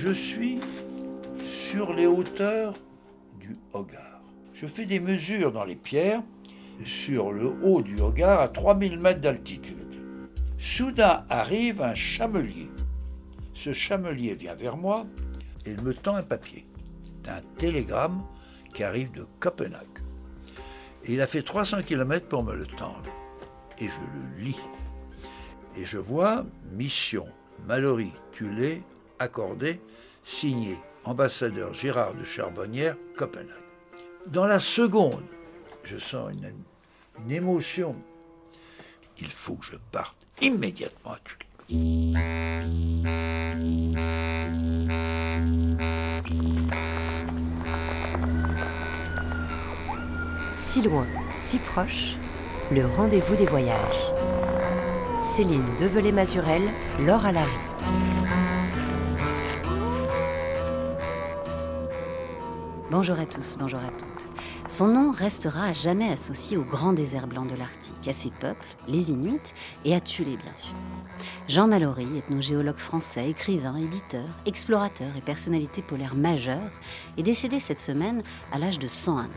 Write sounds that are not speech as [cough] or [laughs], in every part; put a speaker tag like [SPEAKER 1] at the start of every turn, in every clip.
[SPEAKER 1] Je suis sur les hauteurs du Hogar. Je fais des mesures dans les pierres sur le haut du Hogar à 3000 mètres d'altitude. Soudain arrive un chamelier. Ce chamelier vient vers moi et il me tend un papier. C'est un télégramme qui arrive de Copenhague. Il a fait 300 km pour me le tendre. Et je le lis. Et je vois mission Mallory Tulé accordé, signé ambassadeur Gérard de Charbonnière, Copenhague. Dans la seconde, je sens une, une émotion. Il faut que je parte immédiatement à Tulé.
[SPEAKER 2] Si loin, si proche, le rendez-vous des voyages. Céline Develay-Mazurel, Laure Alary.
[SPEAKER 3] Bonjour à tous, bonjour à toutes. Son nom restera à jamais associé au grand désert blanc de l'Arctique, à ses peuples, les Inuits, et à Tulé, bien sûr. Jean Mallory, ethnogéologue français, écrivain, éditeur, explorateur et personnalité polaire majeure, est décédé cette semaine à l'âge de 101 ans.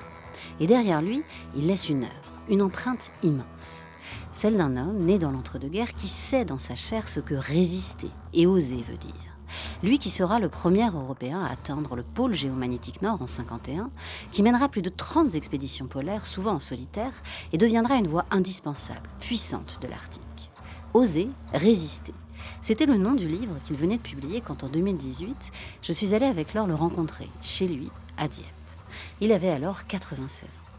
[SPEAKER 3] Et derrière lui, il laisse une œuvre, une empreinte immense. Celle d'un homme né dans l'entre-deux-guerres qui sait dans sa chair ce que résister et oser veut dire. Lui qui sera le premier Européen à atteindre le pôle géomagnétique nord en 51, qui mènera plus de 30 expéditions polaires, souvent en solitaire, et deviendra une voie indispensable, puissante de l'Arctique. Oser, résister. C'était le nom du livre qu'il venait de publier quand en 2018, je suis allée avec Laure le rencontrer, chez lui, à Dieppe. Il avait alors 96 ans.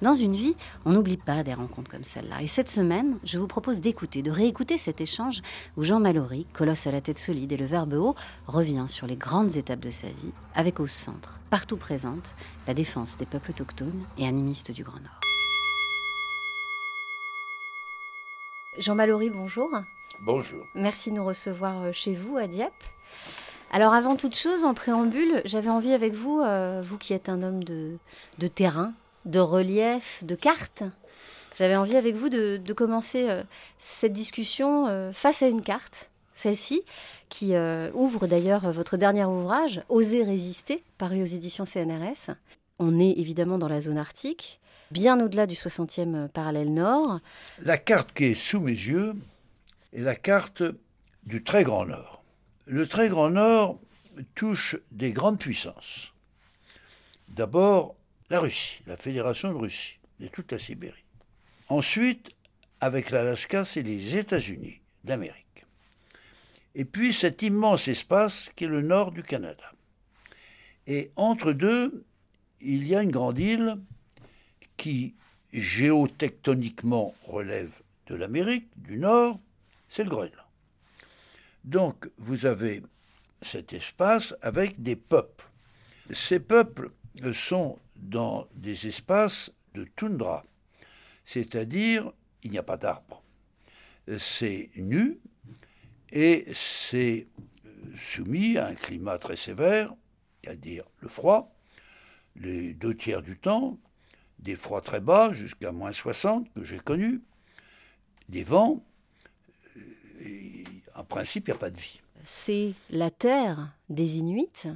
[SPEAKER 3] Dans une vie, on n'oublie pas des rencontres comme celle-là. Et cette semaine, je vous propose d'écouter, de réécouter cet échange où Jean Mallory, colosse à la tête solide et le verbe haut, revient sur les grandes étapes de sa vie, avec au centre, partout présente, la défense des peuples autochtones et animistes du Grand Nord. Jean Mallory, bonjour.
[SPEAKER 1] Bonjour.
[SPEAKER 3] Merci de nous recevoir chez vous à Dieppe. Alors avant toute chose, en préambule, j'avais envie avec vous, euh, vous qui êtes un homme de, de terrain, de relief, de cartes, j'avais envie avec vous de, de commencer euh, cette discussion euh, face à une carte, celle-ci, qui euh, ouvre d'ailleurs votre dernier ouvrage, Oser résister, paru aux éditions CNRS. On est évidemment dans la zone arctique, bien au-delà du 60e parallèle nord.
[SPEAKER 1] La carte qui est sous mes yeux est la carte du très grand nord. Le très grand nord touche des grandes puissances. D'abord, la Russie, la Fédération de Russie, et toute la Sibérie. Ensuite, avec l'Alaska, c'est les États-Unis d'Amérique. Et puis cet immense espace qui est le nord du Canada. Et entre deux, il y a une grande île qui géotectoniquement relève de l'Amérique du Nord, c'est le Groenland. Donc vous avez cet espace avec des peuples. Ces peuples sont dans des espaces de toundra, c'est-à-dire il n'y a pas d'arbres. C'est nu et c'est soumis à un climat très sévère, c'est-à-dire le froid, les deux tiers du temps, des froids très bas jusqu'à moins 60 que j'ai connus, des vents, et en principe, il n'y a pas de vie.
[SPEAKER 3] C'est la terre des Inuits,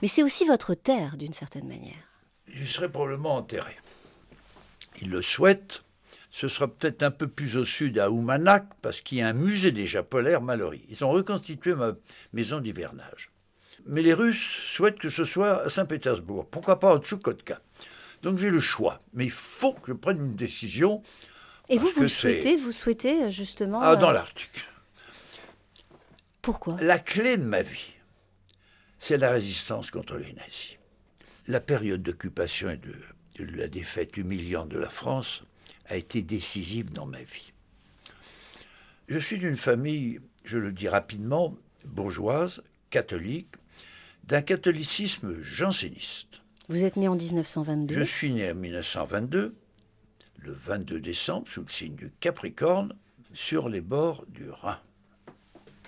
[SPEAKER 3] mais c'est aussi votre terre d'une certaine manière.
[SPEAKER 1] J'y serai probablement enterré. Ils le souhaitent. Ce sera peut-être un peu plus au sud, à Oumanak, parce qu'il y a un musée déjà polaire Mallory. Ils ont reconstitué ma maison d'hivernage. Mais les Russes souhaitent que ce soit à Saint-Pétersbourg. Pourquoi pas à Tchoukotka? Donc j'ai le choix. Mais il faut que je prenne une décision.
[SPEAKER 3] Et vous, vous souhaitez, vous souhaitez justement.
[SPEAKER 1] Ah, dans
[SPEAKER 3] euh,
[SPEAKER 1] l'Arctique.
[SPEAKER 3] Pourquoi?
[SPEAKER 1] La clé de ma vie, c'est la résistance contre les nazis. La période d'occupation et de, de la défaite humiliante de la France a été décisive dans ma vie. Je suis d'une famille, je le dis rapidement, bourgeoise, catholique, d'un catholicisme janséniste.
[SPEAKER 3] Vous êtes né en 1922.
[SPEAKER 1] Je suis né en 1922, le 22 décembre, sous le signe du Capricorne, sur les bords du Rhin,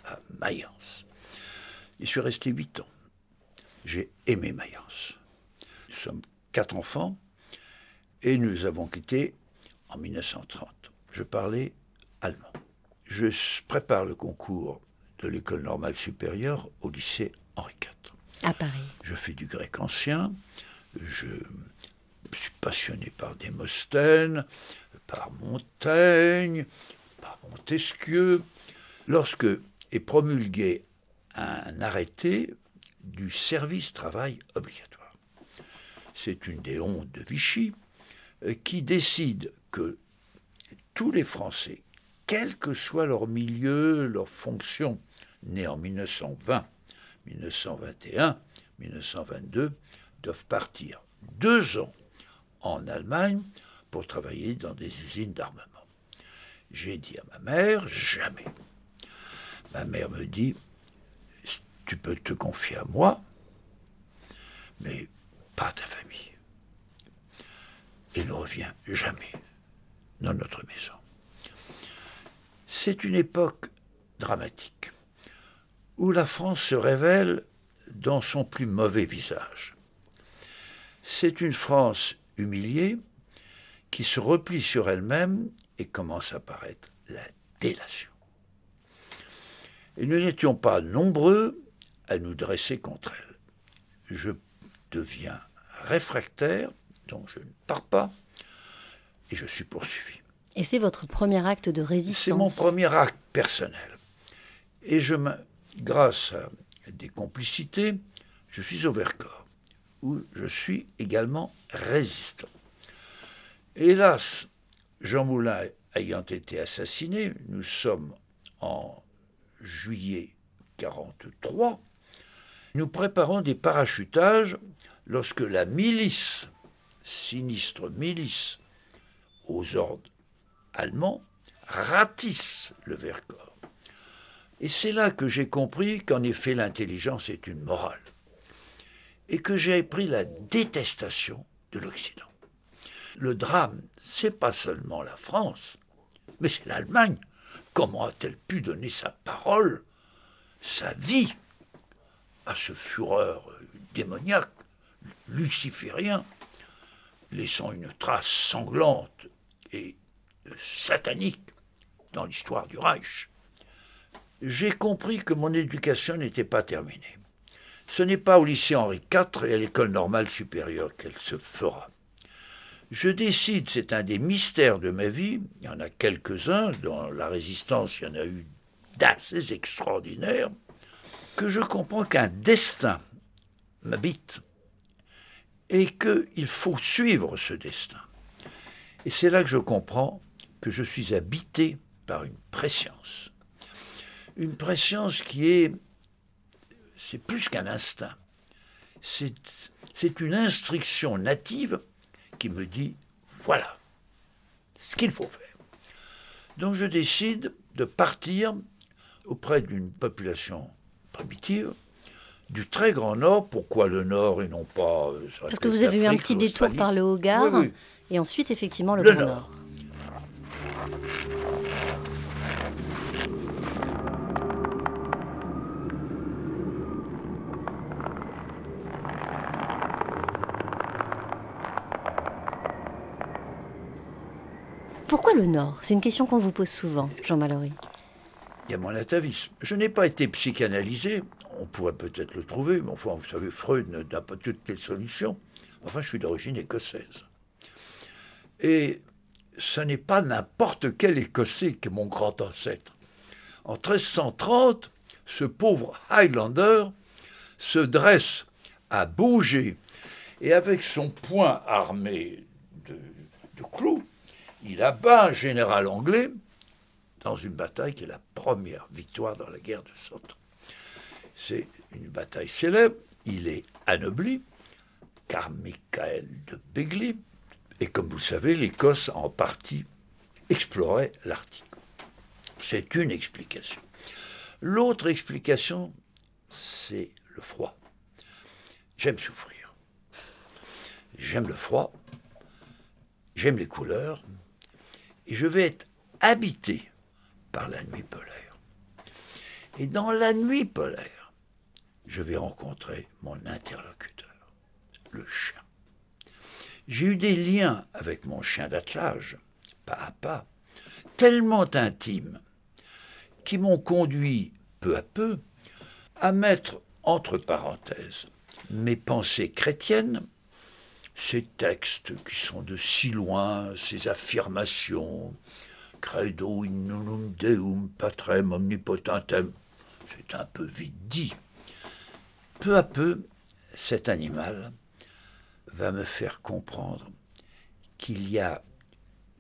[SPEAKER 1] à Mayence. J'y suis resté huit ans. J'ai aimé Mayence. Nous sommes quatre enfants et nous avons quitté en 1930. Je parlais allemand. Je prépare le concours de l'école normale supérieure au lycée Henri IV.
[SPEAKER 3] À Paris.
[SPEAKER 1] Je fais du grec ancien. Je suis passionné par Démosthène, par Montaigne, par Montesquieu. Lorsque est promulgué un arrêté du service travail obligatoire. C'est une des hontes de Vichy euh, qui décide que tous les Français, quel que soit leur milieu, leur fonction, nés en 1920, 1921, 1922, doivent partir deux ans en Allemagne pour travailler dans des usines d'armement. J'ai dit à ma mère, jamais. Ma mère me dit, tu peux te confier à moi, mais pas ta famille. Et ne reviens jamais dans notre maison. C'est une époque dramatique où la France se révèle dans son plus mauvais visage. C'est une France humiliée qui se replie sur elle-même et commence à paraître la délation. Et nous n'étions pas nombreux à nous dresser contre elle. Je deviens réfractaire, donc je ne pars pas, et je suis poursuivi.
[SPEAKER 3] Et c'est votre premier acte de résistance
[SPEAKER 1] C'est mon premier acte personnel. Et je grâce à des complicités, je suis au Vercors, où je suis également résistant. Hélas, Jean Moulin ayant été assassiné, nous sommes en juillet 1943, nous préparons des parachutages lorsque la milice, sinistre milice, aux ordres allemands, ratisse le Vercors. Et c'est là que j'ai compris qu'en effet l'intelligence est une morale. Et que j'ai pris la détestation de l'Occident. Le drame, c'est pas seulement la France, mais c'est l'Allemagne. Comment a-t-elle pu donner sa parole, sa vie à ce fureur démoniaque, luciférien, laissant une trace sanglante et satanique dans l'histoire du Reich J'ai compris que mon éducation n'était pas terminée. Ce n'est pas au lycée Henri IV et à l'école normale supérieure qu'elle se fera. Je décide, c'est un des mystères de ma vie, il y en a quelques-uns, dans la résistance il y en a eu d'assez extraordinaires, que je comprends qu'un destin m'habite et qu'il faut suivre ce destin. Et c'est là que je comprends que je suis habité par une préscience. Une préscience qui est, c'est plus qu'un instinct, c'est, une instruction native qui me dit, voilà ce qu'il faut faire. Donc je décide de partir auprès d'une population primitive, du très grand nord. Pourquoi le nord et non pas.
[SPEAKER 3] Euh, Parce que vous avez eu un petit détour par le Haut-Gard et ensuite effectivement le, grand nord. Pourquoi le Nord? C'est une question qu'on vous pose souvent, Jean Mallory
[SPEAKER 1] il y a mon atavisme. Je n'ai pas été psychanalysé, on pourrait peut-être le trouver, mais enfin, vous savez, Freud n'a pas toutes les solutions. Enfin, je suis d'origine écossaise. Et ce n'est pas n'importe quel Écossais qui mon grand ancêtre. En 1330, ce pauvre Highlander se dresse à bouger et avec son poing armé de, de clous, il abat un général anglais dans une bataille qui est la première victoire dans la guerre de Cent Ans. C'est une bataille célèbre, il est anobli, car Michael de Begley, et comme vous le savez, l'Écosse en partie explorait l'Arctique. C'est une explication. L'autre explication, c'est le froid. J'aime souffrir. J'aime le froid. J'aime les couleurs. Et je vais être habité par la nuit polaire. Et dans la nuit polaire, je vais rencontrer mon interlocuteur, le chien. J'ai eu des liens avec mon chien d'attelage, pas à pas, tellement intimes, qui m'ont conduit peu à peu à mettre entre parenthèses, mes pensées chrétiennes, ces textes qui sont de si loin, ces affirmations, credo in nunum deum patrem omnipotentem, c'est un peu vite dit. Peu à peu, cet animal va me faire comprendre qu'il y a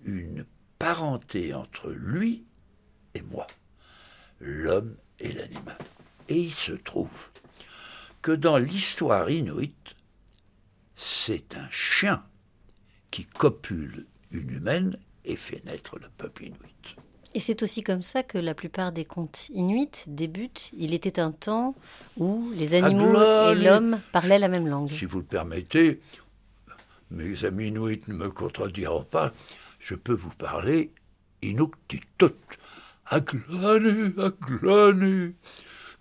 [SPEAKER 1] une parenté entre lui et moi, l'homme et l'animal. Et il se trouve que dans l'histoire inuite, c'est un chien qui copule une humaine et fait naître le peuple inuit.
[SPEAKER 4] Et c'est aussi comme ça que la plupart des contes inuits débutent. Il était un temps où les animaux et l'homme parlaient la même langue.
[SPEAKER 1] Si vous le permettez, mes amis inuits ne me contrediront pas, je peux vous parler inuktitut. Aglanu, aglanu,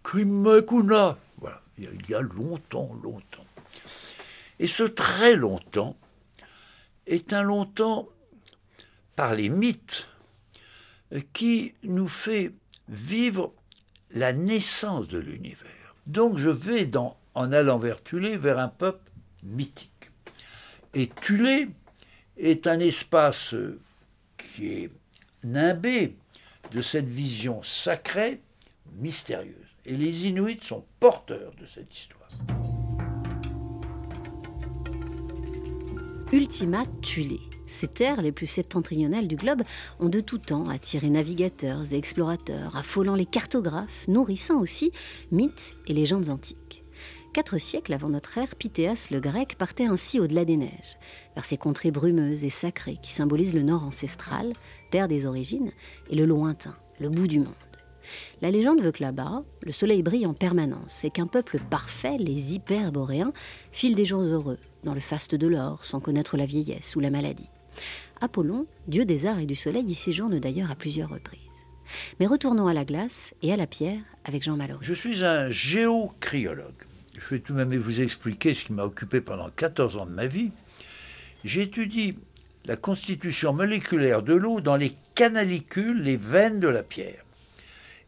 [SPEAKER 1] krimakuna. Voilà, il y a longtemps, longtemps. Et ce très longtemps est un longtemps par les mythes qui nous fait vivre la naissance de l'univers. Donc je vais, en allant vers Tulé, vers un peuple mythique. Et Tulé est un espace qui est nimbé de cette vision sacrée, mystérieuse. Et les Inuits sont porteurs de cette histoire.
[SPEAKER 4] Ultima Thule. Ces terres les plus septentrionales du globe ont de tout temps attiré navigateurs et explorateurs, affolant les cartographes, nourrissant aussi mythes et légendes antiques. Quatre siècles avant notre ère, Pythéas le grec partait ainsi au-delà des neiges, vers ces contrées brumeuses et sacrées qui symbolisent le nord ancestral, terre des origines, et le lointain, le bout du monde. La légende veut que là-bas, le soleil brille en permanence et qu'un peuple parfait, les hyperboréens, file des jours heureux, dans le faste de l'or, sans connaître la vieillesse ou la maladie. Apollon, dieu des arts et du soleil, y séjourne d'ailleurs à plusieurs reprises. Mais retournons à la glace et à la pierre avec Jean Mallory.
[SPEAKER 1] Je suis un géocryologue je vais tout de même vous expliquer ce qui m'a occupé pendant 14 ans de ma vie. J'étudie la constitution moléculaire de l'eau dans les canalicules, les veines de la pierre.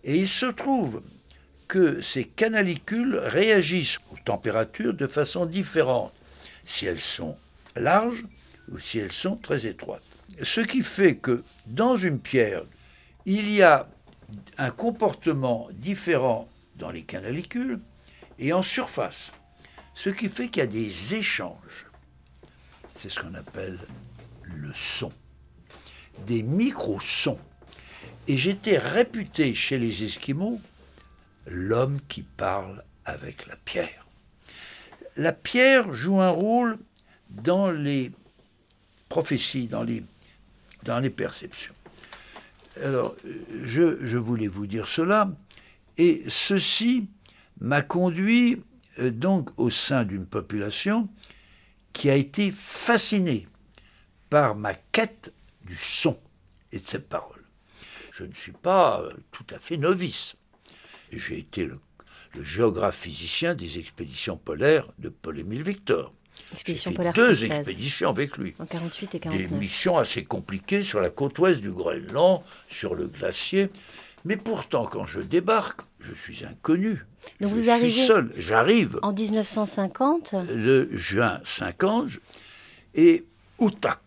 [SPEAKER 1] Et il se trouve que ces canalicules réagissent aux températures de façon différente, si elles sont larges ou si elles sont très étroites. Ce qui fait que dans une pierre, il y a un comportement différent dans les canalicules, et en surface. Ce qui fait qu'il y a des échanges. C'est ce qu'on appelle le son. Des micro-sons. Et j'étais réputé chez les Esquimaux l'homme qui parle avec la pierre. La pierre joue un rôle dans les prophéties, dans les, dans les perceptions. Alors, je, je voulais vous dire cela, et ceci m'a conduit euh, donc au sein d'une population qui a été fascinée par ma quête du son et de cette parole. Je ne suis pas euh, tout à fait novice. J'ai été le, géographe physicien des expéditions polaires de Paul-Émile Victor. Fait deux expéditions avec lui.
[SPEAKER 4] En 48 et
[SPEAKER 1] 49. Des missions assez compliquées sur la côte ouest du Groenland, sur le glacier. Mais pourtant, quand je débarque, je suis inconnu.
[SPEAKER 4] Donc
[SPEAKER 1] je
[SPEAKER 4] vous arrivez
[SPEAKER 1] suis seul. J'arrive.
[SPEAKER 4] En 1950
[SPEAKER 1] Le juin 50. Et Outak,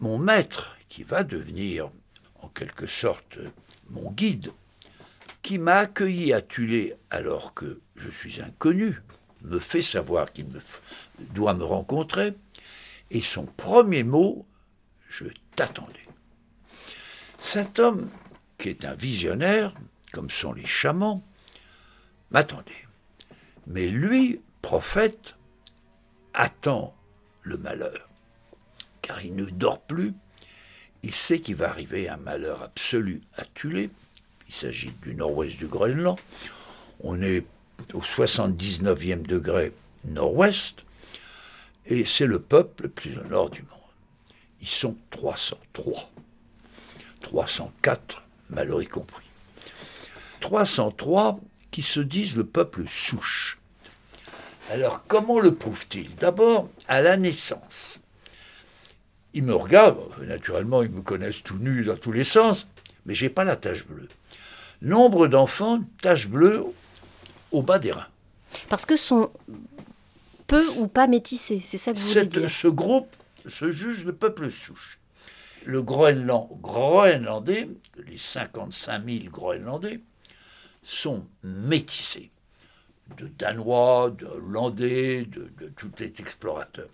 [SPEAKER 1] mon maître, qui va devenir en quelque sorte mon guide, qui m'a accueilli à Tulé alors que je suis inconnu, me fait savoir qu'il doit me rencontrer, et son premier mot, je t'attendais. Cet homme qui est un visionnaire, comme sont les chamans, m'attendait. Mais lui, prophète, attend le malheur, car il ne dort plus. Il sait qu'il va arriver un malheur absolu à Tulé. Il s'agit du nord-ouest du Groenland. On est au 79e degré nord-ouest, et c'est le peuple le plus au nord du monde. Ils sont 303. 304 y compris. 303 qui se disent le peuple souche. Alors comment le prouvent-ils? D'abord à la naissance. Ils me regardent, naturellement ils me connaissent tout nu dans tous les sens, mais j'ai pas la tache bleue. Nombre d'enfants, tache bleue au bas des reins.
[SPEAKER 3] Parce que sont peu ou pas métissés, c'est ça que vous voulez dire
[SPEAKER 1] Ce groupe se juge le peuple souche. Le Groenland, groenlandais, les 55 000 Groenlandais, sont métissés de Danois, de Hollandais, de, de tous les explorateurs.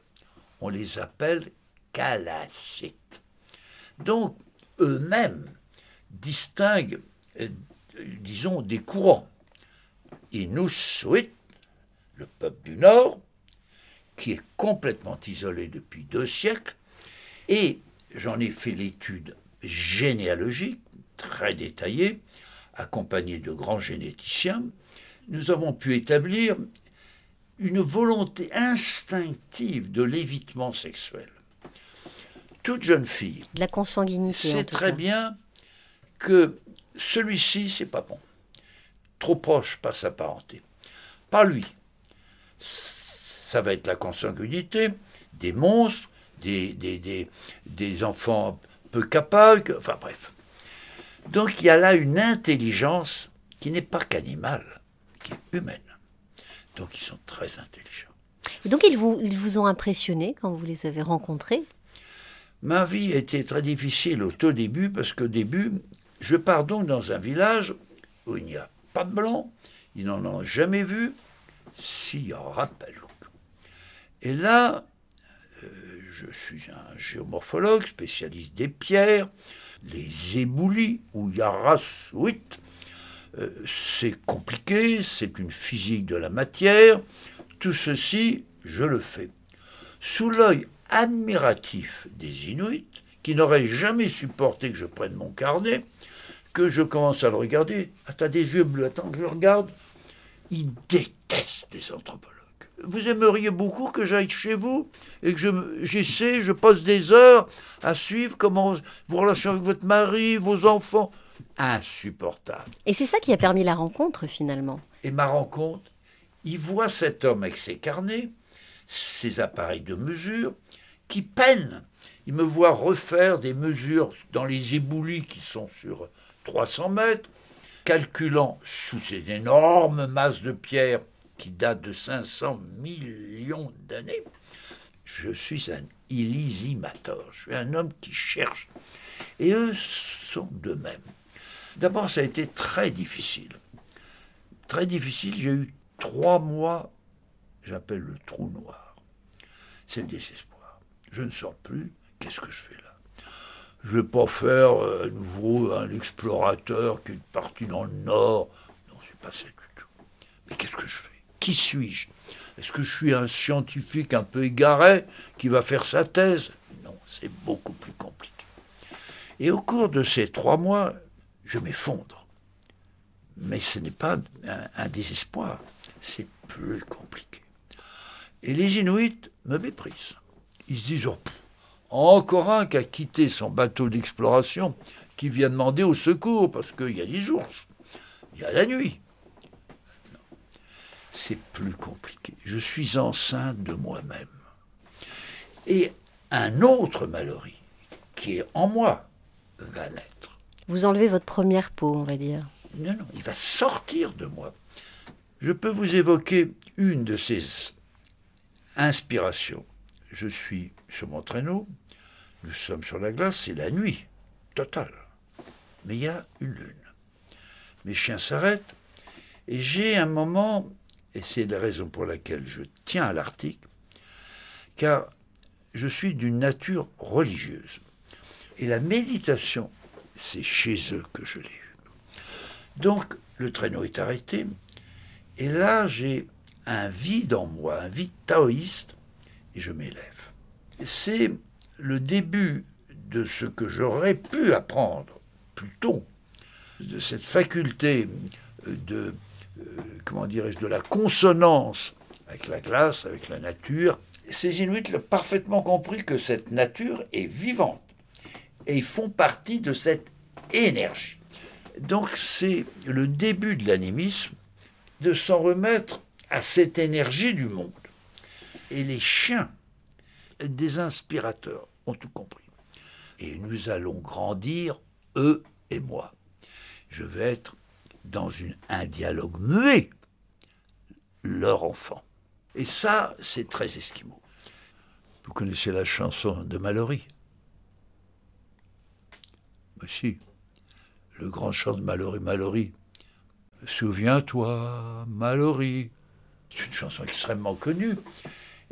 [SPEAKER 1] On les appelle Kalacites. Donc, eux-mêmes distinguent, euh, disons, des courants. Inuit, le peuple du Nord, qui est complètement isolé depuis deux siècles, et j'en ai fait l'étude généalogique, très détaillée, accompagnée de grands généticiens, nous avons pu établir une volonté instinctive de l'évitement sexuel. Toute jeune fille
[SPEAKER 3] de la consanguinité,
[SPEAKER 1] sait très bien que celui-ci, c'est pas bon. Trop proche par sa parenté. Pas lui. Ça va être la consanguinité, des monstres, des, des, des enfants peu capables, enfin bref. Donc il y a là une intelligence qui n'est pas qu'animale qui est humaine. Donc ils sont très intelligents.
[SPEAKER 3] Et donc ils vous, ils vous ont impressionné quand vous les avez rencontrés?
[SPEAKER 1] Ma vie a été très difficile au tout début parce qu'au début, je pars donc dans un village où il n'y a pas blanc, ils n'en ont jamais vu, s'il en rappelle. Et là, euh, je suis un géomorphologue, spécialiste des pierres, les éboulis ou yarasuit, euh, c'est compliqué, c'est une physique de la matière. Tout ceci, je le fais. Sous l'œil admiratif des Inuits, qui n'auraient jamais supporté que je prenne mon carnet, que je commence à le regarder. Ah, t'as des yeux bleus, attends, je regarde. Ils détestent les anthropologues. Vous aimeriez beaucoup que j'aille chez vous et que j'essaie, je passe des heures à suivre comment vos relations avec votre mari, vos enfants insupportable.
[SPEAKER 3] Et c'est ça qui a permis la rencontre finalement.
[SPEAKER 1] Et ma rencontre, il voit cet homme avec ses carnets, ses appareils de mesure, qui peine. Il me voit refaire des mesures dans les éboulis qui sont sur 300 mètres, calculant sous ces énormes masses de pierre qui datent de 500 millions d'années. Je suis un illisimateur, je suis un homme qui cherche. Et eux sont de même. D'abord, ça a été très difficile. Très difficile, j'ai eu trois mois, j'appelle le trou noir. C'est le désespoir. Je ne sors plus, qu'est-ce que je fais là? Je ne vais pas faire euh, à nouveau un explorateur qui est parti dans le nord. Non, c'est pas ça du tout. Mais qu'est-ce que je fais? Qui suis-je? Est-ce que je suis un scientifique un peu égaré qui va faire sa thèse? Non, c'est beaucoup plus compliqué. Et au cours de ces trois mois, je m'effondre. Mais ce n'est pas un, désespoir, c'est plus compliqué. Et les Inuits me méprisent. Ils se disent, oh, encore un qui a quitté son bateau d'exploration, qui vient demander au secours, parce qu'il y a des ours, il y a la nuit. C'est plus compliqué. Je suis enceinte de moi-même. Et un autre Mallory, qui est en moi, va naître.
[SPEAKER 3] Vous enlevez votre première peau, on va dire.
[SPEAKER 1] Non, non, il va sortir de moi. Je peux vous évoquer une de ces inspirations. Je suis sur mon traîneau, nous sommes sur la glace, c'est la nuit, totale. Mais il y a une lune. Mes chiens s'arrêtent et j'ai un moment, et c'est la raison pour laquelle je tiens à l'article, car je suis d'une nature religieuse. Et la méditation c'est chez eux que je l'ai eu. Donc le traîneau est arrêté, et là j'ai un vide en moi, un vide taoïste, et je m'élève. C'est le début de ce que j'aurais pu apprendre plus tôt, de cette faculté de, euh, comment dirais-je, de la consonance avec la glace, avec la nature. Ces Inuits l'ont parfaitement compris que cette nature est vivante et ils font partie de cette énergie. Donc c'est le début de l'animisme de s'en remettre à cette énergie du monde. Et les chiens des inspirateurs ont tout compris. Et nous allons grandir, eux et moi. Je vais être dans une, un dialogue muet leur enfant. Et ça, c'est très esquimau. Vous connaissez la chanson de Mallory? Mais si, le grand chant de Mallory, Mallory. Souviens-toi, Mallory. C'est une chanson extrêmement connue.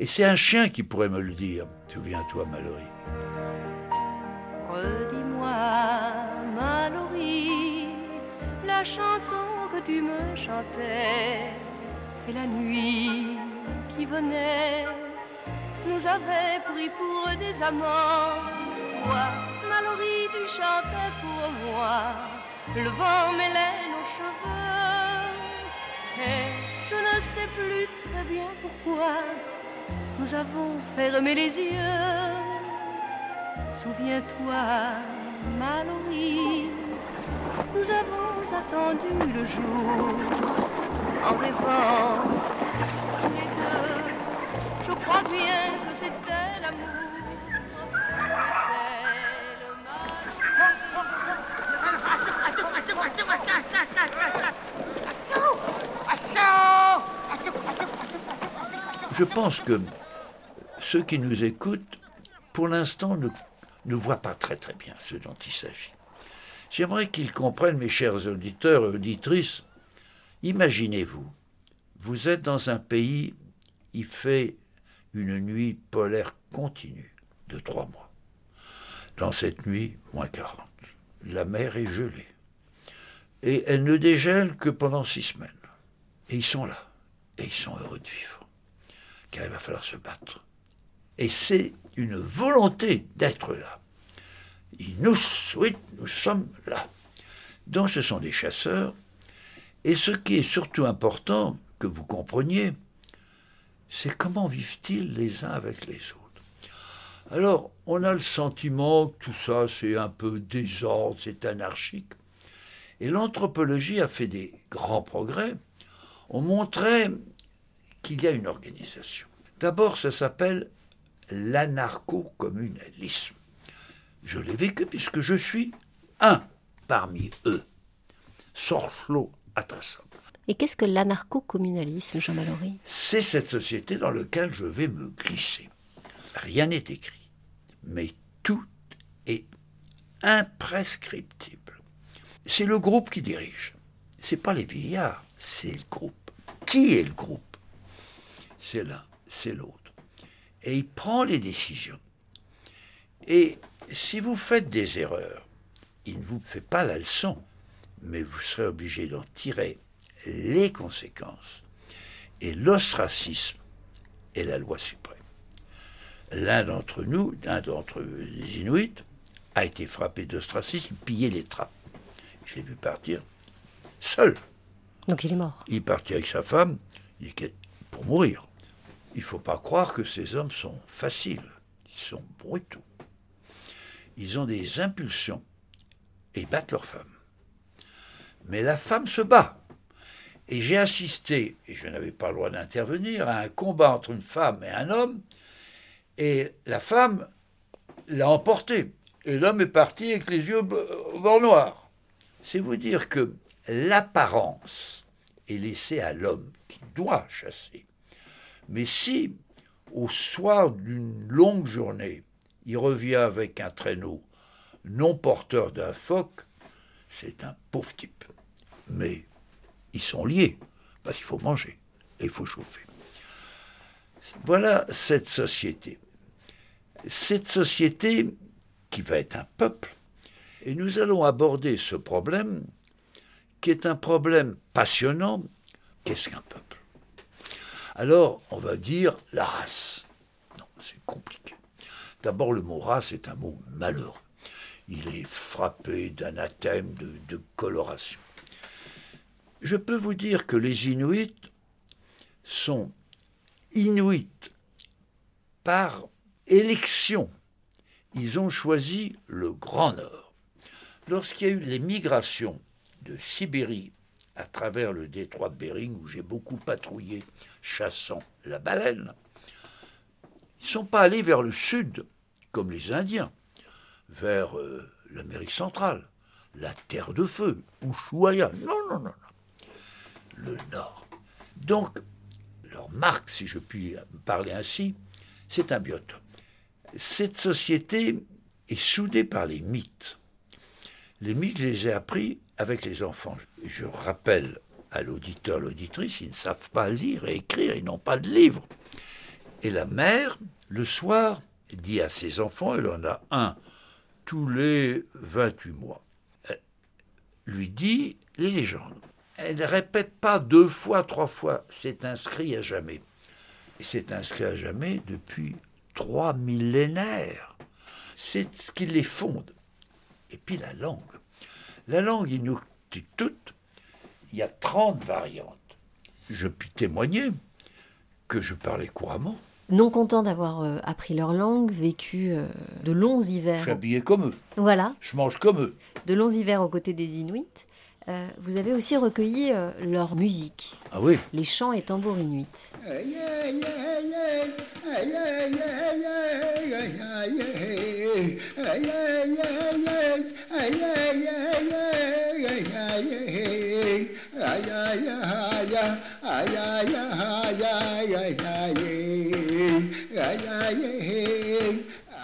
[SPEAKER 1] Et c'est un chien qui pourrait me le dire. Souviens-toi, Mallory.
[SPEAKER 5] Redis-moi, Mallory, la chanson que tu me chantais. Et la nuit qui venait nous avait pris pour des amants. Toi, Mallory, tu chantais pour moi. Le vent mêlait nos cheveux. Et je ne sais plus très bien pourquoi nous avons fermé les yeux. Souviens-toi, Mallory, nous avons attendu le jour en rêvant. Je crois bien que c'était l'amour. C'était le
[SPEAKER 1] Je pense que ceux qui nous écoutent, pour l'instant, ne, voient pas très très bien ce dont il s'agit. J'aimerais qu'ils comprennent, mes chers auditeurs et auditrices, imaginez-vous, vous êtes dans un pays, il fait une nuit polaire continue de trois mois. Dans cette nuit, moins 40. La mer est gelée. Et elle ne dégèle que pendant six semaines. Et ils sont là. Et ils sont heureux de vivre. Car il va falloir se battre. Et c'est une volonté d'être là. Nous souhaitent, nous sommes là. Donc ce sont des chasseurs. Et ce qui est surtout important que vous compreniez, c'est comment vivent-ils les uns avec les autres. Alors, on a le sentiment que tout ça, c'est un peu désordre, c'est anarchique. Et l'anthropologie a fait des grands progrès. On montrait qu'il y a une organisation. D'abord, ça s'appelle l'anarcho-communalisme. Je l'ai vécu puisque je suis un parmi eux. Sorcelo Atasson.
[SPEAKER 3] Et qu'est-ce que l'anarcho-communalisme, Jean Mallory
[SPEAKER 1] C'est cette société dans laquelle je vais me glisser. Rien n'est écrit, mais tout est imprescriptible. C'est le groupe qui dirige. C'est pas les vieillards, c'est le groupe. Qui est le groupe? C'est l'un, c'est l'autre. Et il prend les décisions. Et si vous faites des erreurs, il ne vous fait pas la leçon, mais vous serez obligé d'en tirer les conséquences. Et l'ostracisme est la loi suprême. L'un d'entre nous, l'un d'entre les Inuits, a été frappé d'ostracisme, pillé les trappes. Je l'ai vu partir seul.
[SPEAKER 3] Donc il est mort.
[SPEAKER 1] Il est parti avec sa femme il pour mourir. Il ne faut pas croire que ces hommes sont faciles. Ils sont brutaux. Ils ont des impulsions et battent leur femme. Mais la femme se bat. Et j'ai assisté, et je n'avais pas le droit d'intervenir, à un combat entre une femme et un homme, et la femme l'a emporté. Et l'homme est parti avec les yeux au bord noir. C'est vous dire que l'apparence est laissée à l'homme qui doit chasser. Mais si, au soir d'une longue journée, il revient avec un traîneau non porteur d'un phoque, c'est un pauvre type. Mais ils sont liés, parce qu'il faut manger et il faut chauffer. Voilà cette société. Cette société qui va être un peuple, et nous allons aborder ce problème qui est un problème passionnant. Qu'est-ce qu'un peuple? Alors, on va dire la race. Non, c'est compliqué. D'abord, le mot race est un mot malheureux. Il est frappé d'anathème, de, de coloration. Je peux vous dire que les Inuits sont Inuits par élection. Ils ont choisi le Grand Nord. Lorsqu'il y a eu les migrations de Sibérie à travers le détroit de Bering, où j'ai beaucoup patrouillé chassant la baleine, ils ne sont pas allés vers le sud, comme les Indiens, vers euh, l'Amérique centrale, la Terre de Feu, Ushuaia. Non, non, non, non. Le nord. Donc, leur marque, si je puis parler ainsi, c'est un biotope. Cette société est soudée par les mythes. Les mythes, je les ai appris avec les enfants. Je rappelle à l'auditeur, l'auditrice, ils ne savent pas lire et écrire, ils n'ont pas de livre. Et la mère, le soir, dit à ses enfants, elle en a un tous les 28 mois, lui dit les légendes. Elle ne répète pas deux fois, trois fois, c'est inscrit à jamais. Et c'est inscrit à jamais depuis trois millénaires. C'est ce qui les fonde. Et puis la langue. La langue toute, il y a 30 variantes. Je puis témoigner que je parlais couramment.
[SPEAKER 4] Non contents d'avoir euh, appris leur langue, vécu euh, de longs hivers. Je
[SPEAKER 1] suis habillé comme eux.
[SPEAKER 4] Voilà.
[SPEAKER 1] Je mange comme eux.
[SPEAKER 4] De longs hivers aux côtés des Inuits. Euh, vous avez aussi recueilli leur musique.
[SPEAKER 1] Ah oui.
[SPEAKER 4] Les chants et tambours inuits.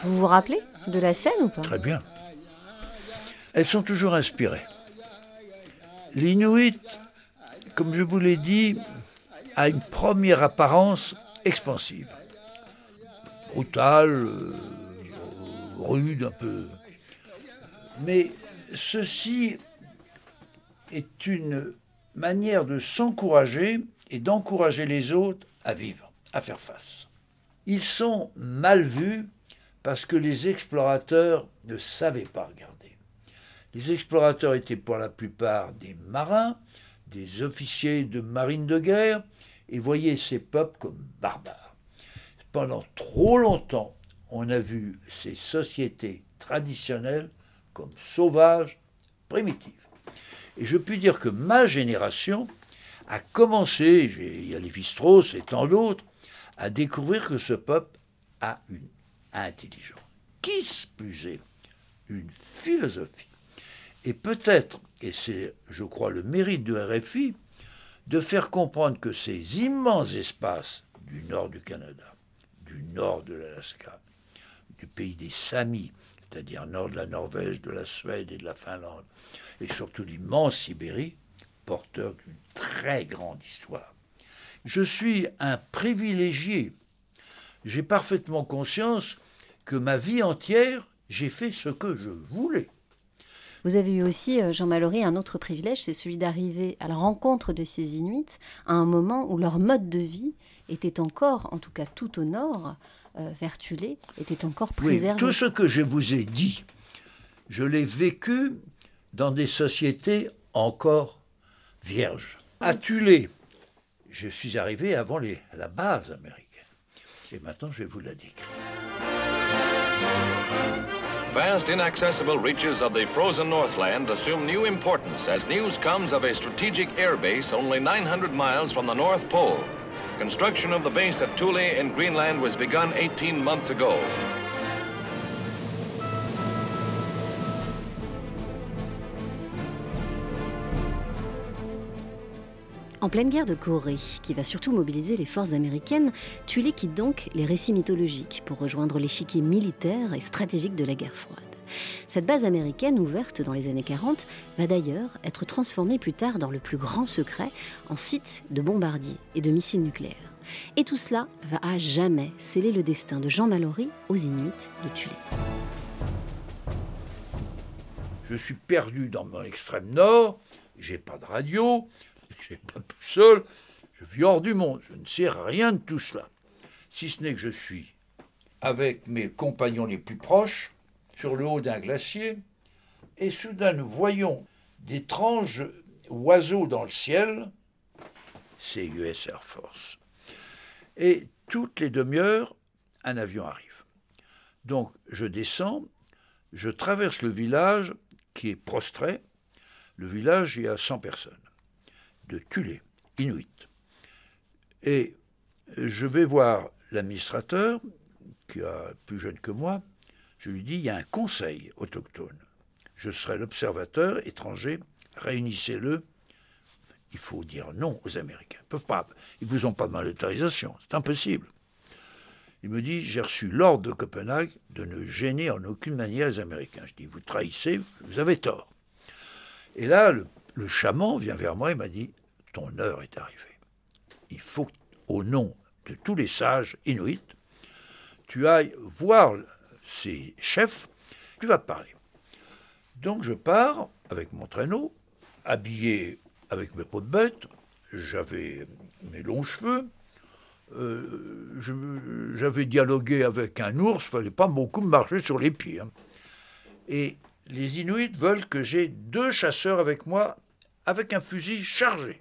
[SPEAKER 4] Vous vous rappelez de la scène ou pas?
[SPEAKER 1] Très bien. Elles sont toujours inspirées. L'Inuit, comme je vous l'ai dit, a une première apparence expansive, brutale, euh, rude un peu. Mais ceci est une manière de s'encourager et d'encourager les autres à vivre, à faire face. Ils sont mal vus parce que les explorateurs ne savaient pas regarder. Les explorateurs étaient pour la plupart des marins, des officiers de marine de guerre, et voyaient ces peuples comme barbares. Pendant trop longtemps, on a vu ces sociétés traditionnelles comme sauvages, primitives. Et je puis dire que ma génération a commencé, il y a Lévi-Strauss et tant d'autres, à découvrir que ce peuple a une intelligence. Qui plus est une philosophie. Et peut-être, et c'est, je crois, le mérite de RFI, de faire comprendre que ces immenses espaces du nord du Canada, du nord de l'Alaska, du pays des Samis, c'est-à-dire nord de la Norvège, de la Suède et de la Finlande, et surtout l'immense Sibérie, porteur d'une très grande histoire. Je suis un privilégié. J'ai parfaitement conscience que ma vie entière, j'ai fait ce que je voulais.
[SPEAKER 4] Vous avez eu aussi, euh, Jean Mallory, un autre privilège, c'est celui d'arriver à la rencontre de ces Inuits à un moment où leur mode de vie était encore, en tout cas tout au nord, euh, Vertulé, était encore préservé.
[SPEAKER 1] tout ce que je vous ai dit, je l'ai vécu dans des sociétés encore vierges. À Tulé, je suis arrivé avant les, la base américaine. Et maintenant, je vais vous la décrire.
[SPEAKER 6] Vast, inaccessible reaches of the frozen Northland assume new importance as news comes of a strategic air base only 900 miles from the North Pole. Construction of the base at Thule in Greenland was begun 18 months ago.
[SPEAKER 3] En pleine guerre de Corée, qui va surtout mobiliser les forces américaines, Tulé quitte donc les récits mythologiques pour rejoindre l'échiquier militaire et stratégique de la guerre froide. Cette base américaine, ouverte dans les années 40, va d'ailleurs être transformée plus tard dans le plus grand secret en site de bombardiers et de missiles nucléaires. Et tout cela va à jamais sceller le destin de Jean Mallory aux Inuits de Tulé.
[SPEAKER 1] Je suis perdu dans mon extrême nord, j'ai pas de radio, je pas tout seul, je vis hors du monde, je ne sais rien de tout cela. Si ce n'est que je suis avec mes compagnons les plus proches, sur le haut d'un glacier, et soudain nous voyons d'étranges oiseaux dans le ciel, c'est US Air Force. Et toutes les demi-heures, un avion arrive. Donc je descends, je traverse le village qui est prostré. Le village, il y a 100 personnes de Tulé, Inuit. Et je vais voir l'administrateur, qui est plus jeune que moi, je lui dis, il y a un conseil autochtone. Je serai l'observateur étranger, réunissez-le, il faut dire non aux Américains. Ils peuvent pas, ils vous ont pas demandé d'autorisation, c'est impossible. Il me dit, j'ai reçu l'ordre de Copenhague de ne gêner en aucune manière les Américains. Je dis, vous trahissez, vous avez tort. Et là, le, le chaman vient vers moi et m'a dit, ton heure est arrivée. Il faut, au nom de tous les sages inuits, tu ailles voir ces chefs, tu vas parler. Donc je pars avec mon traîneau, habillé avec mes peaux de bête, j'avais mes longs cheveux, euh, j'avais dialogué avec un ours, fallait pas beaucoup marcher sur les pieds. Hein. Et les Inuits veulent que j'ai deux chasseurs avec moi, avec un fusil chargé,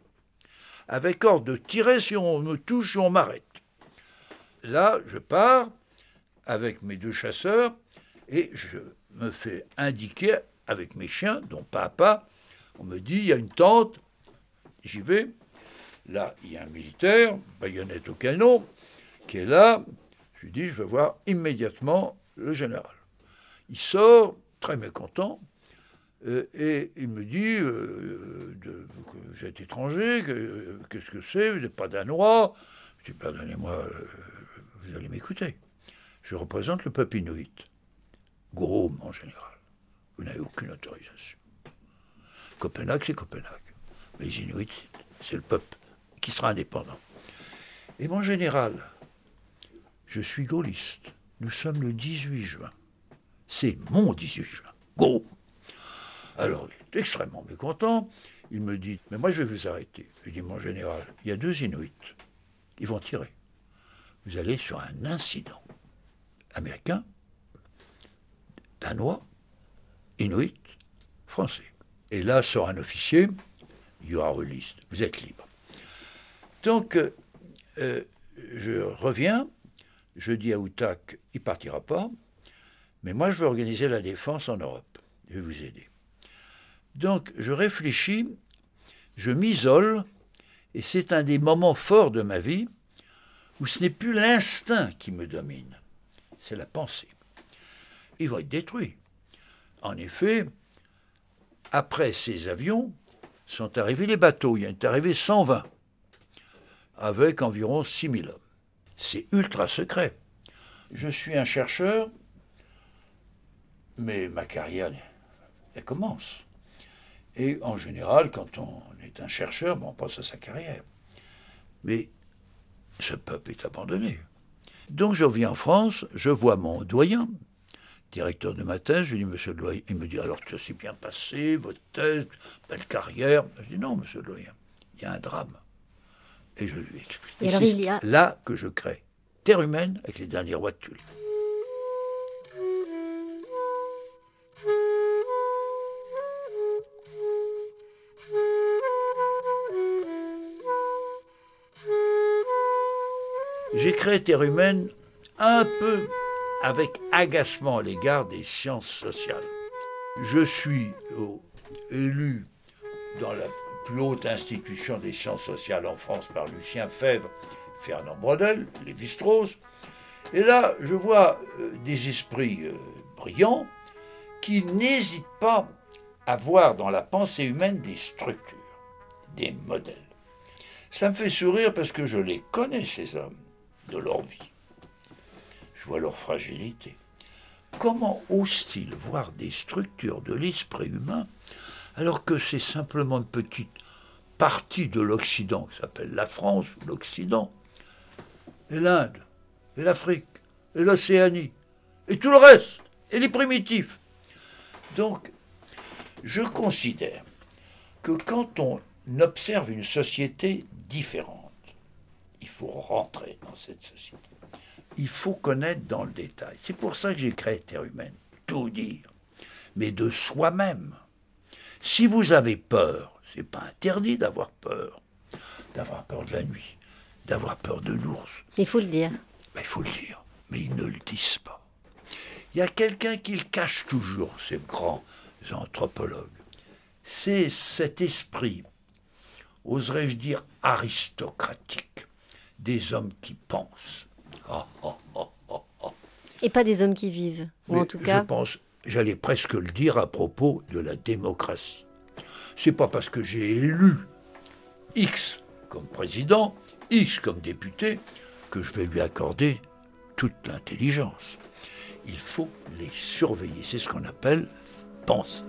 [SPEAKER 1] avec ordre de tirer si on me touche, si on m'arrête. Là, je pars avec mes deux chasseurs et je me fais indiquer avec mes chiens, dont papa, on me dit, il y a une tente, j'y vais. Là, il y a un militaire, baïonnette au canon, qui est là. Je lui dis, je veux voir immédiatement le général. Il sort, très mécontent, euh, et il me dit, euh, de, vous êtes étranger, qu'est-ce que c'est, vous n'êtes pas danois. Je dis, pardonnez-moi, euh, vous allez m'écouter. Je représente le peuple inuit. Gros, en général. Vous n'avez aucune autorisation. Copenhague, c'est Copenhague. Mais les Inuits, c'est le peuple qui sera indépendant. Et mon général, je suis gaulliste. Nous sommes le 18 juin. C'est mon 18 juin. Go Alors, il est extrêmement mécontent. Il me dit, mais moi je vais vous arrêter. Je dis, mon général, il y a deux Inuits. Ils vont tirer. Vous allez sur un incident. Américain, danois, inuit, français. Et là sort un officier, you are vous êtes libre. Donc, euh, je reviens, je dis à Outak, il partira pas, mais moi je veux organiser la défense en Europe, je vais vous aider. Donc, je réfléchis, je m'isole, et c'est un des moments forts de ma vie où ce n'est plus l'instinct qui me domine, c'est la pensée. Il va être détruit. En effet, après ces avions, sont arrivés les bateaux. Il y en est arrivé 120, avec environ 6000 hommes. C'est ultra secret. Je suis un chercheur, mais ma carrière, elle commence. Et en général, quand on est un chercheur, on pense à sa carrière. Mais ce peuple est abandonné. Donc je reviens en France, je vois mon doyen, directeur de ma thèse, je lui dis, monsieur le doyen, il me dit, alors ça s'est bien passé, votre thèse, belle carrière. Je dis, non, monsieur le doyen, il y a un drame. Et je lui explique. Et, là que je crée Terre humaine avec les derniers rois de Tulle. J'ai créé Terre humaine un peu avec agacement à l'égard des sciences sociales. Je suis euh, élu dans la plus haute institution des sciences sociales en France par Lucien Fèvre, Fernand Brodel, Lévi-Strauss. Et là, je vois euh, des esprits euh, brillants qui n'hésitent pas à voir dans la pensée humaine des structures, des modèles. Ça me fait sourire parce que je les connais, ces hommes, de leur vie je vois leur fragilité. Comment osent-ils voir des structures de l'esprit humain alors que c'est simplement une petite partie de l'Occident qui s'appelle la France ou l'Occident, et l'Inde, et l'Afrique, et l'Océanie, et tout le reste, et les primitifs. Donc, je considère que quand on observe une société différente, il faut rentrer dans cette société il faut connaître dans le détail. C'est pour ça que j'ai créé Terre humaine, tout dire, mais de soi-même. Si vous avez peur, c'est pas interdit d'avoir peur, d'avoir peur de la nuit, d'avoir peur de l'ours.
[SPEAKER 4] Il faut le dire.
[SPEAKER 1] Ben, il faut le dire, mais ils ne le disent pas. Il y a quelqu'un qui le cache toujours, ces grands anthropologues. C'est cet esprit, oserais-je dire aristocratique, des hommes qui pensent,
[SPEAKER 4] et pas des hommes qui vivent, ou en tout cas.
[SPEAKER 1] Je pense, j'allais presque le dire à propos de la démocratie. C'est pas parce que j'ai élu X comme président, X comme député, que je vais lui accorder toute l'intelligence. Il faut les surveiller. C'est ce qu'on appelle penser.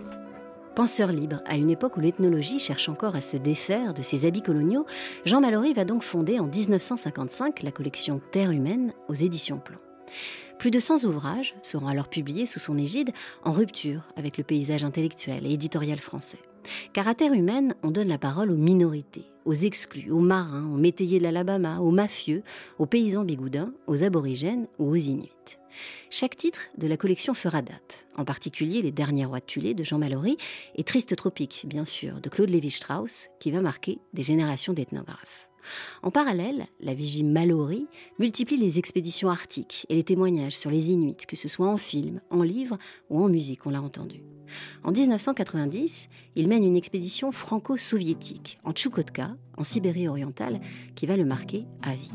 [SPEAKER 3] Penseur libre, à une époque où l'ethnologie cherche encore à se défaire de ses habits coloniaux, Jean Mallory va donc fonder en 1955 la collection Terre humaine aux éditions Plomb. Plus de 100 ouvrages seront alors publiés sous son égide, en rupture avec le paysage intellectuel et éditorial français. Car à Terre humaine, on donne la parole aux minorités, aux exclus, aux marins, aux métayers de l'Alabama, aux mafieux, aux paysans bigoudins, aux aborigènes ou aux Inuits. Chaque titre de la collection fera date, en particulier Les Derniers Rois de Tulé de Jean Mallory et Triste Tropique, bien sûr, de Claude Lévi-Strauss, qui va marquer des générations d'ethnographes. En parallèle, la Vigie Mallory multiplie les expéditions arctiques et les témoignages sur les Inuits, que ce soit en film, en livre ou en musique, on l'a entendu. En 1990, il mène une expédition franco-soviétique en Tchoukotka, en Sibérie orientale, qui va le marquer à vie.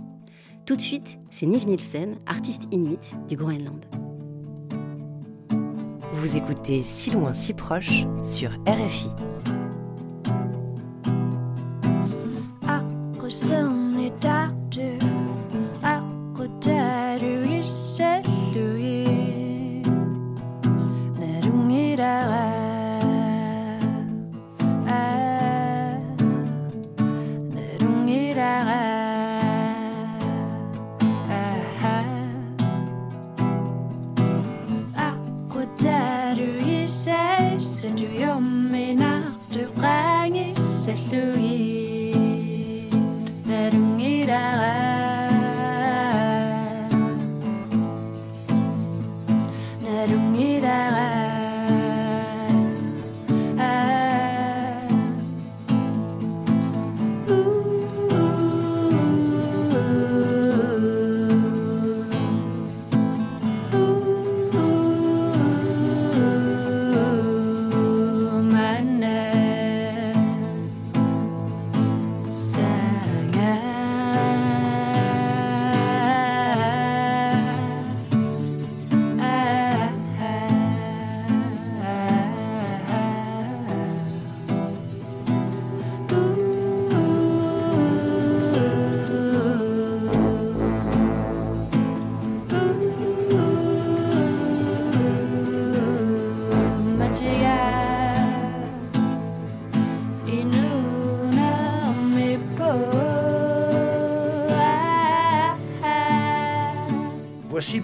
[SPEAKER 3] Tout de suite, c'est Niv Nielsen, artiste inuit du Groenland.
[SPEAKER 2] Vous écoutez Si loin, si proche sur RFI.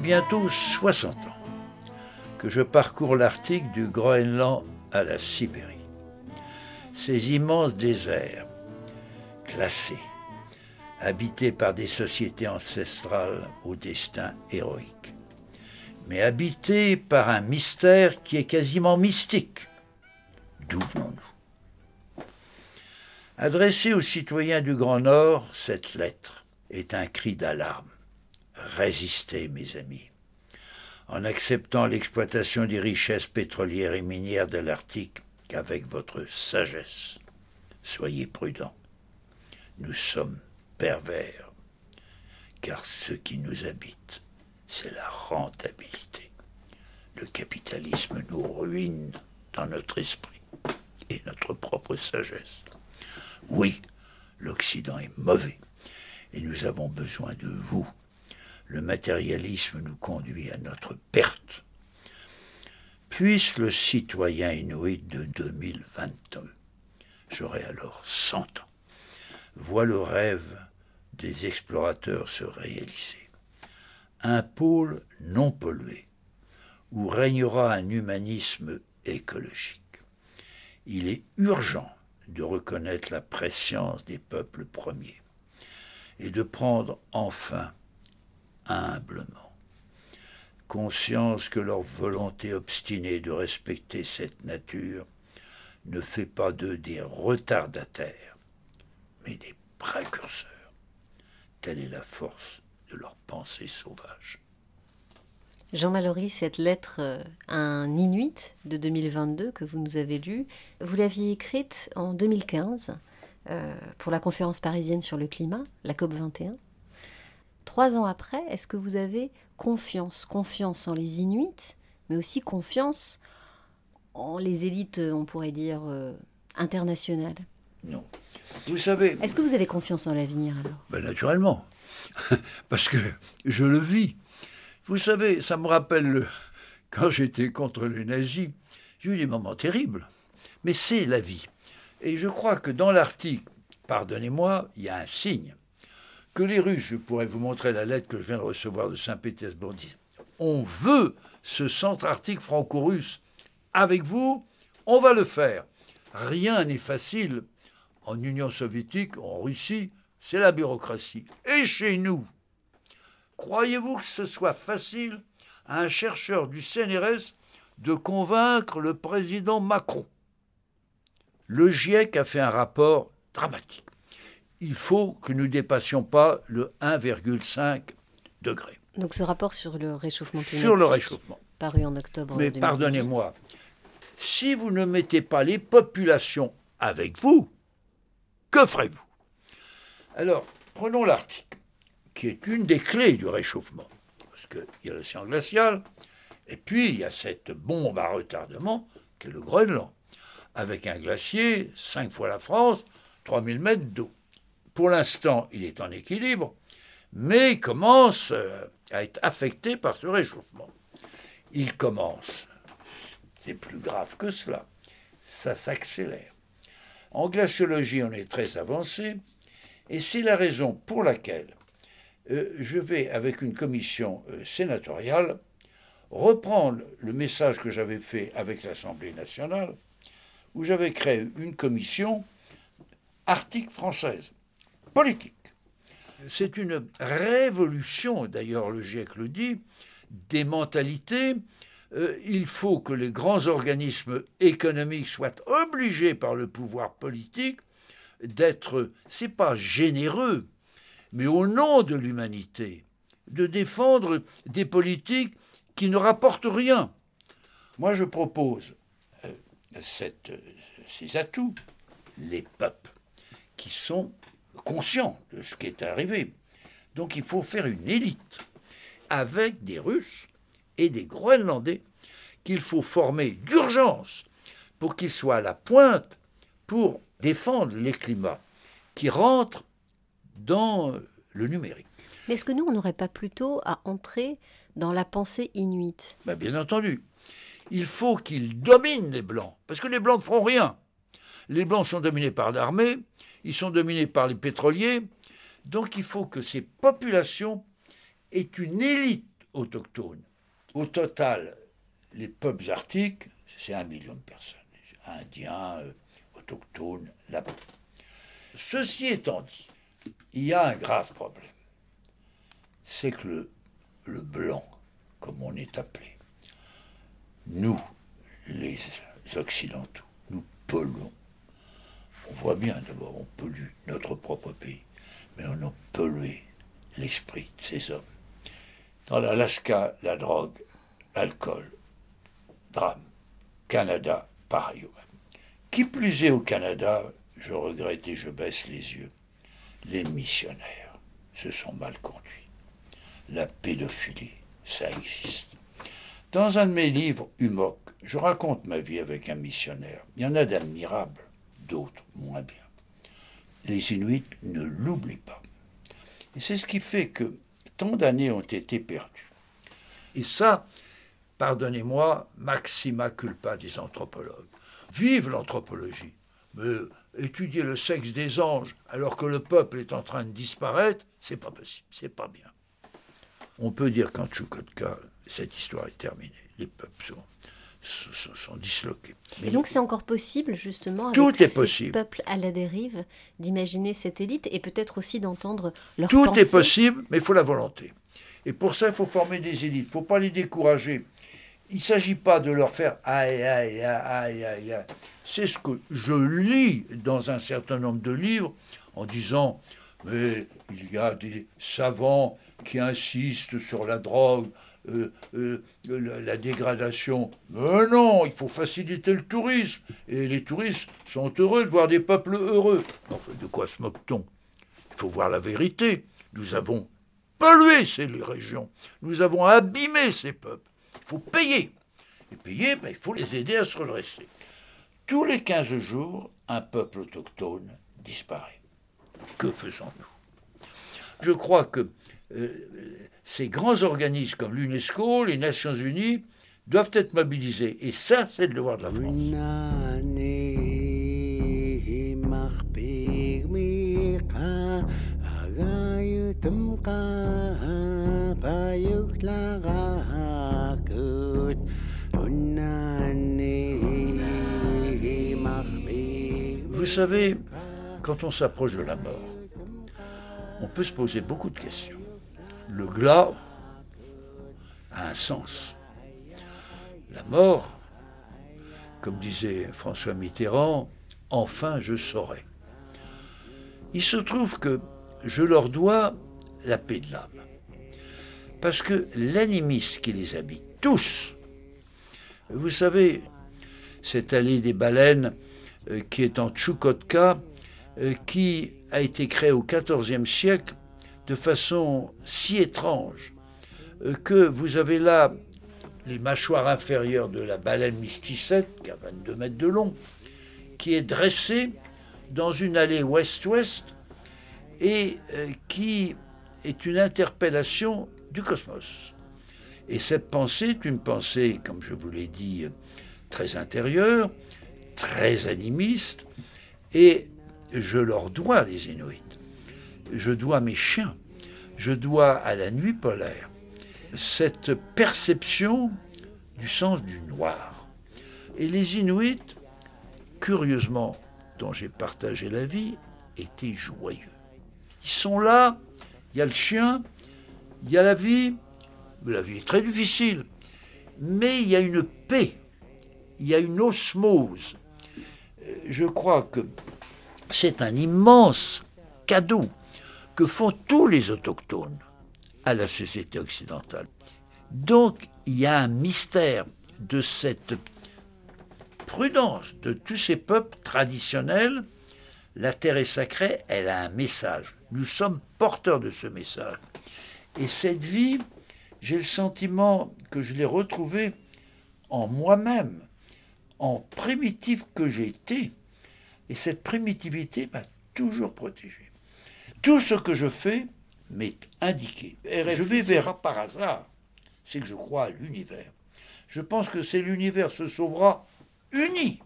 [SPEAKER 1] Bientôt 60 ans que je parcours l'Arctique du Groenland à la Sibérie. Ces immenses déserts, classés, habités par des sociétés ancestrales au destin héroïque, mais habités par un mystère qui est quasiment mystique. D'où venons-nous? Adressée aux citoyens du Grand Nord, cette lettre est un cri d'alarme Résistez, mes amis. En acceptant l'exploitation des richesses pétrolières et minières de l'Arctique qu'avec votre sagesse. Soyez prudents. Nous sommes pervers, car ce qui nous habite, c'est la rentabilité. Le capitalisme nous ruine dans notre esprit et notre propre sagesse. Oui, l'Occident est mauvais et nous avons besoin de vous le matérialisme nous conduit à notre perte. Puisse le citoyen inuit de 2022, j'aurai alors 100 ans, voit le rêve des explorateurs se réaliser. Un pôle non pollué, où régnera un humanisme écologique. Il est urgent de reconnaître la préscience des peuples premiers et de prendre enfin humblement, conscience que leur volonté obstinée de respecter cette nature ne fait pas d'eux des retardataires, mais des précurseurs. Telle est la force de leur pensée sauvage.
[SPEAKER 4] Jean Mallory, cette lettre euh, un Inuit de 2022 que vous nous avez lue, vous l'aviez écrite en 2015 euh, pour la conférence parisienne sur le climat, la COP 21. Trois ans après, est-ce que vous avez confiance? Confiance en les Inuits, mais aussi confiance en les élites, on pourrait dire, euh, internationales?
[SPEAKER 1] Non. Vous savez.
[SPEAKER 4] Est-ce que vous avez confiance en l'avenir alors?
[SPEAKER 1] Ben, Naturellement. [laughs] Parce que je le vis. Vous savez, ça me rappelle quand j'étais contre les nazis. J'ai eu des moments terribles. Mais c'est la vie. Et je crois que dans l'article, pardonnez-moi, il y a un signe. Que les Russes, je pourrais vous montrer la lettre que je viens de recevoir de Saint-Pétersbourg, disent on veut ce centre arctique franco-russe avec vous, on va le faire. Rien n'est facile. En Union soviétique, en Russie, c'est la bureaucratie. Et chez nous, croyez-vous que ce soit facile à un chercheur du CNRS de convaincre le président Macron? Le GIEC a fait un rapport dramatique. Il faut que nous ne dépassions pas le 1,5 degré.
[SPEAKER 4] Donc ce rapport sur le réchauffement climatique.
[SPEAKER 1] Sur le réchauffement.
[SPEAKER 4] Paru en octobre.
[SPEAKER 1] Mais pardonnez-moi, si vous ne mettez pas les populations avec vous, que ferez-vous? Alors, prenons l'Arctique, qui est une des clés du réchauffement. Parce qu'il y a l'océan glacial, et puis il y a cette bombe à retardement qui est le Groenland, avec un glacier, cinq fois la France, 3000 mètres d'eau. Pour l'instant, il est en équilibre, mais commence euh, à être affecté par ce réchauffement. Il commence, c'est plus grave que cela, ça s'accélère. En glaciologie, on est très avancé, et c'est la raison pour laquelle euh, je vais, avec une commission euh, sénatoriale, reprendre le message que j'avais fait avec l'Assemblée nationale, où j'avais créé une commission arctique française, politique. C'est une révolution, d'ailleurs le GIEC le dit, des mentalités. Euh, il faut que les grands organismes économiques soient obligés par le pouvoir politique d'être, c'est pas généreux, mais au nom de l'humanité, de défendre des politiques qui ne rapportent rien. Moi, je propose euh, ces atouts, les peuples, qui sont conscient de ce qui est arrivé. Donc il faut faire une élite avec des Russes et des Groenlandais qu'il faut former d'urgence pour qu'ils soient à la pointe pour défendre les climats qui rentrent dans le numérique.
[SPEAKER 4] Mais est-ce que nous, on n'aurait pas plutôt à entrer dans la pensée inuite?
[SPEAKER 1] Ben, Bien entendu. Il faut qu'ils dominent les Blancs, parce que les Blancs ne feront rien. Les Blancs sont dominés par l'armée, ils sont dominés par les pétroliers. Donc il faut que ces populations aient une élite autochtone. Au total, les peuples arctiques, c'est un million de personnes. Indiens, euh, autochtones, là-bas. Ceci étant dit, il y a un grave problème. C'est que le, le blanc, comme on est appelé, nous, les Occidentaux, nous polluons on voit bien d'abord, on pollue notre propre pays, mais on a pollué l'esprit de ces hommes. Dans l'Alaska, la drogue, l'alcool, drame. Canada, pareil. Qui plus est au Canada, je regrette et je baisse les yeux, les missionnaires se sont mal conduits. La pédophilie, ça existe. Dans un de mes livres, Humoc, je raconte ma vie avec un missionnaire. Il y en a d'admirables d'autres moins bien. Les Inuits ne l'oublient pas. Et c'est ce qui fait que tant d'années ont été perdues. Et ça, pardonnez-moi, maxima culpa des anthropologues. Vive l'anthropologie. Mais étudier le sexe des anges alors que le peuple est en train de disparaître, c'est pas possible, c'est pas bien. On peut dire qu'en Tchoukotka, cette histoire est terminée. Les peuples sont sont, disloqués.
[SPEAKER 4] Mais donc c'est encore possible justement avec
[SPEAKER 1] tout est
[SPEAKER 4] ces peuples à la dérive d'imaginer cette élite et peut-être aussi d'entendre leur
[SPEAKER 1] Tout est possible, mais il faut la volonté. Et pour ça, il faut former des élites. Il ne faut pas les décourager. Il ne s'agit pas de leur faire aïe, aïe, aïe, aïe, aïe. C'est ce que je lis dans un certain nombre de livres en disant mais il y a des savants qui insistent sur la drogue, euh, euh, la dégradation. Mais non, il faut faciliter le tourisme. Et les touristes sont heureux de voir des peuples heureux. de quoi se moque-t-on? Il faut voir la vérité. Nous avons pollué ces régions. Nous avons abîmé ces peuples. Il faut payer. Et payer, ben, il faut les aider à se redresser. Tous les 15 jours, un peuple autochtone disparaît. Que faisons-nous? Je crois que euh, ces grands organismes comme l'UNESCO, les Nations Unies, doivent être mobilisés. Et ça, c'est le devoir de la France. Vous savez, quand on s'approche de la mort, on peut se poser beaucoup de questions. Le glas a un sens. La mort, comme disait François Mitterrand, enfin je saurai. Il se trouve que je leur dois la paix de l'âme. Parce que l'animisme qui les habite, tous, vous savez, cette allée des baleines euh, qui est en Tchoukotka, euh, qui a été créée au XIVe siècle de façon si étrange euh, que vous avez là les mâchoires inférieures de la baleine mysticette, qui a 22 mètres de long, qui est dressée dans une allée ouest-ouest et qui est une interpellation du cosmos. Et cette pensée est une pensée, comme je vous l'ai dit, très intérieure, très animiste, et je leur dois les Inuits. Je dois mes chiens, je dois à la nuit polaire cette perception du sens du noir. Et les Inuits, curieusement, dont j'ai partagé la vie, étaient joyeux. Ils sont là, il y a le chien, il y a la vie, la vie est très difficile, mais il y a une paix, il y a une osmose. Je crois que c'est un immense cadeau que font tous les autochtones à la société occidentale. Donc il y a un mystère de cette prudence de tous ces peuples traditionnels. La terre est sacrée, elle a un message. Nous sommes porteurs de ce message. Et cette vie, j'ai le sentiment que je l'ai retrouvée en moi-même, en primitif que j'ai été. Et cette primitivité m'a toujours protégé. Tout ce que je fais m'est indiqué. Et je vais vers par hasard. C'est que je crois à l'univers. Je pense que c'est l'univers se sauvera uni.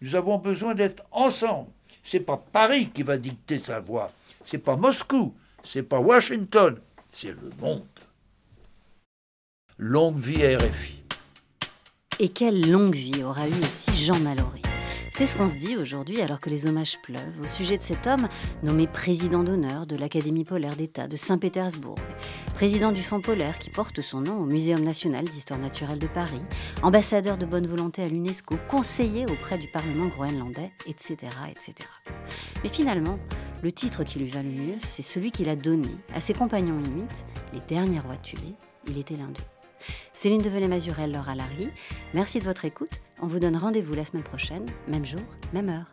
[SPEAKER 1] Nous avons besoin d'être ensemble. C'est pas Paris qui va dicter sa voix. C'est pas Moscou. C'est pas Washington. C'est le monde. Longue vie à RFI.
[SPEAKER 3] Et quelle longue vie aura eu aussi Jean Mallory c'est ce qu'on se dit aujourd'hui alors que les hommages pleuvent au sujet de cet homme nommé président d'honneur de l'Académie polaire d'État de Saint-Pétersbourg, président du Fonds polaire qui porte son nom au Muséum national d'histoire naturelle de Paris, ambassadeur de bonne volonté à l'UNESCO, conseiller auprès du Parlement groenlandais, etc., etc. Mais finalement, le titre qui lui va le mieux, c'est celui qu'il a donné à ses compagnons inuits, les derniers rois tués. Il était l'un d'eux. Céline Develay-Mazurel, Laura Larry. Merci de votre écoute. On vous donne rendez-vous la semaine prochaine, même jour, même heure.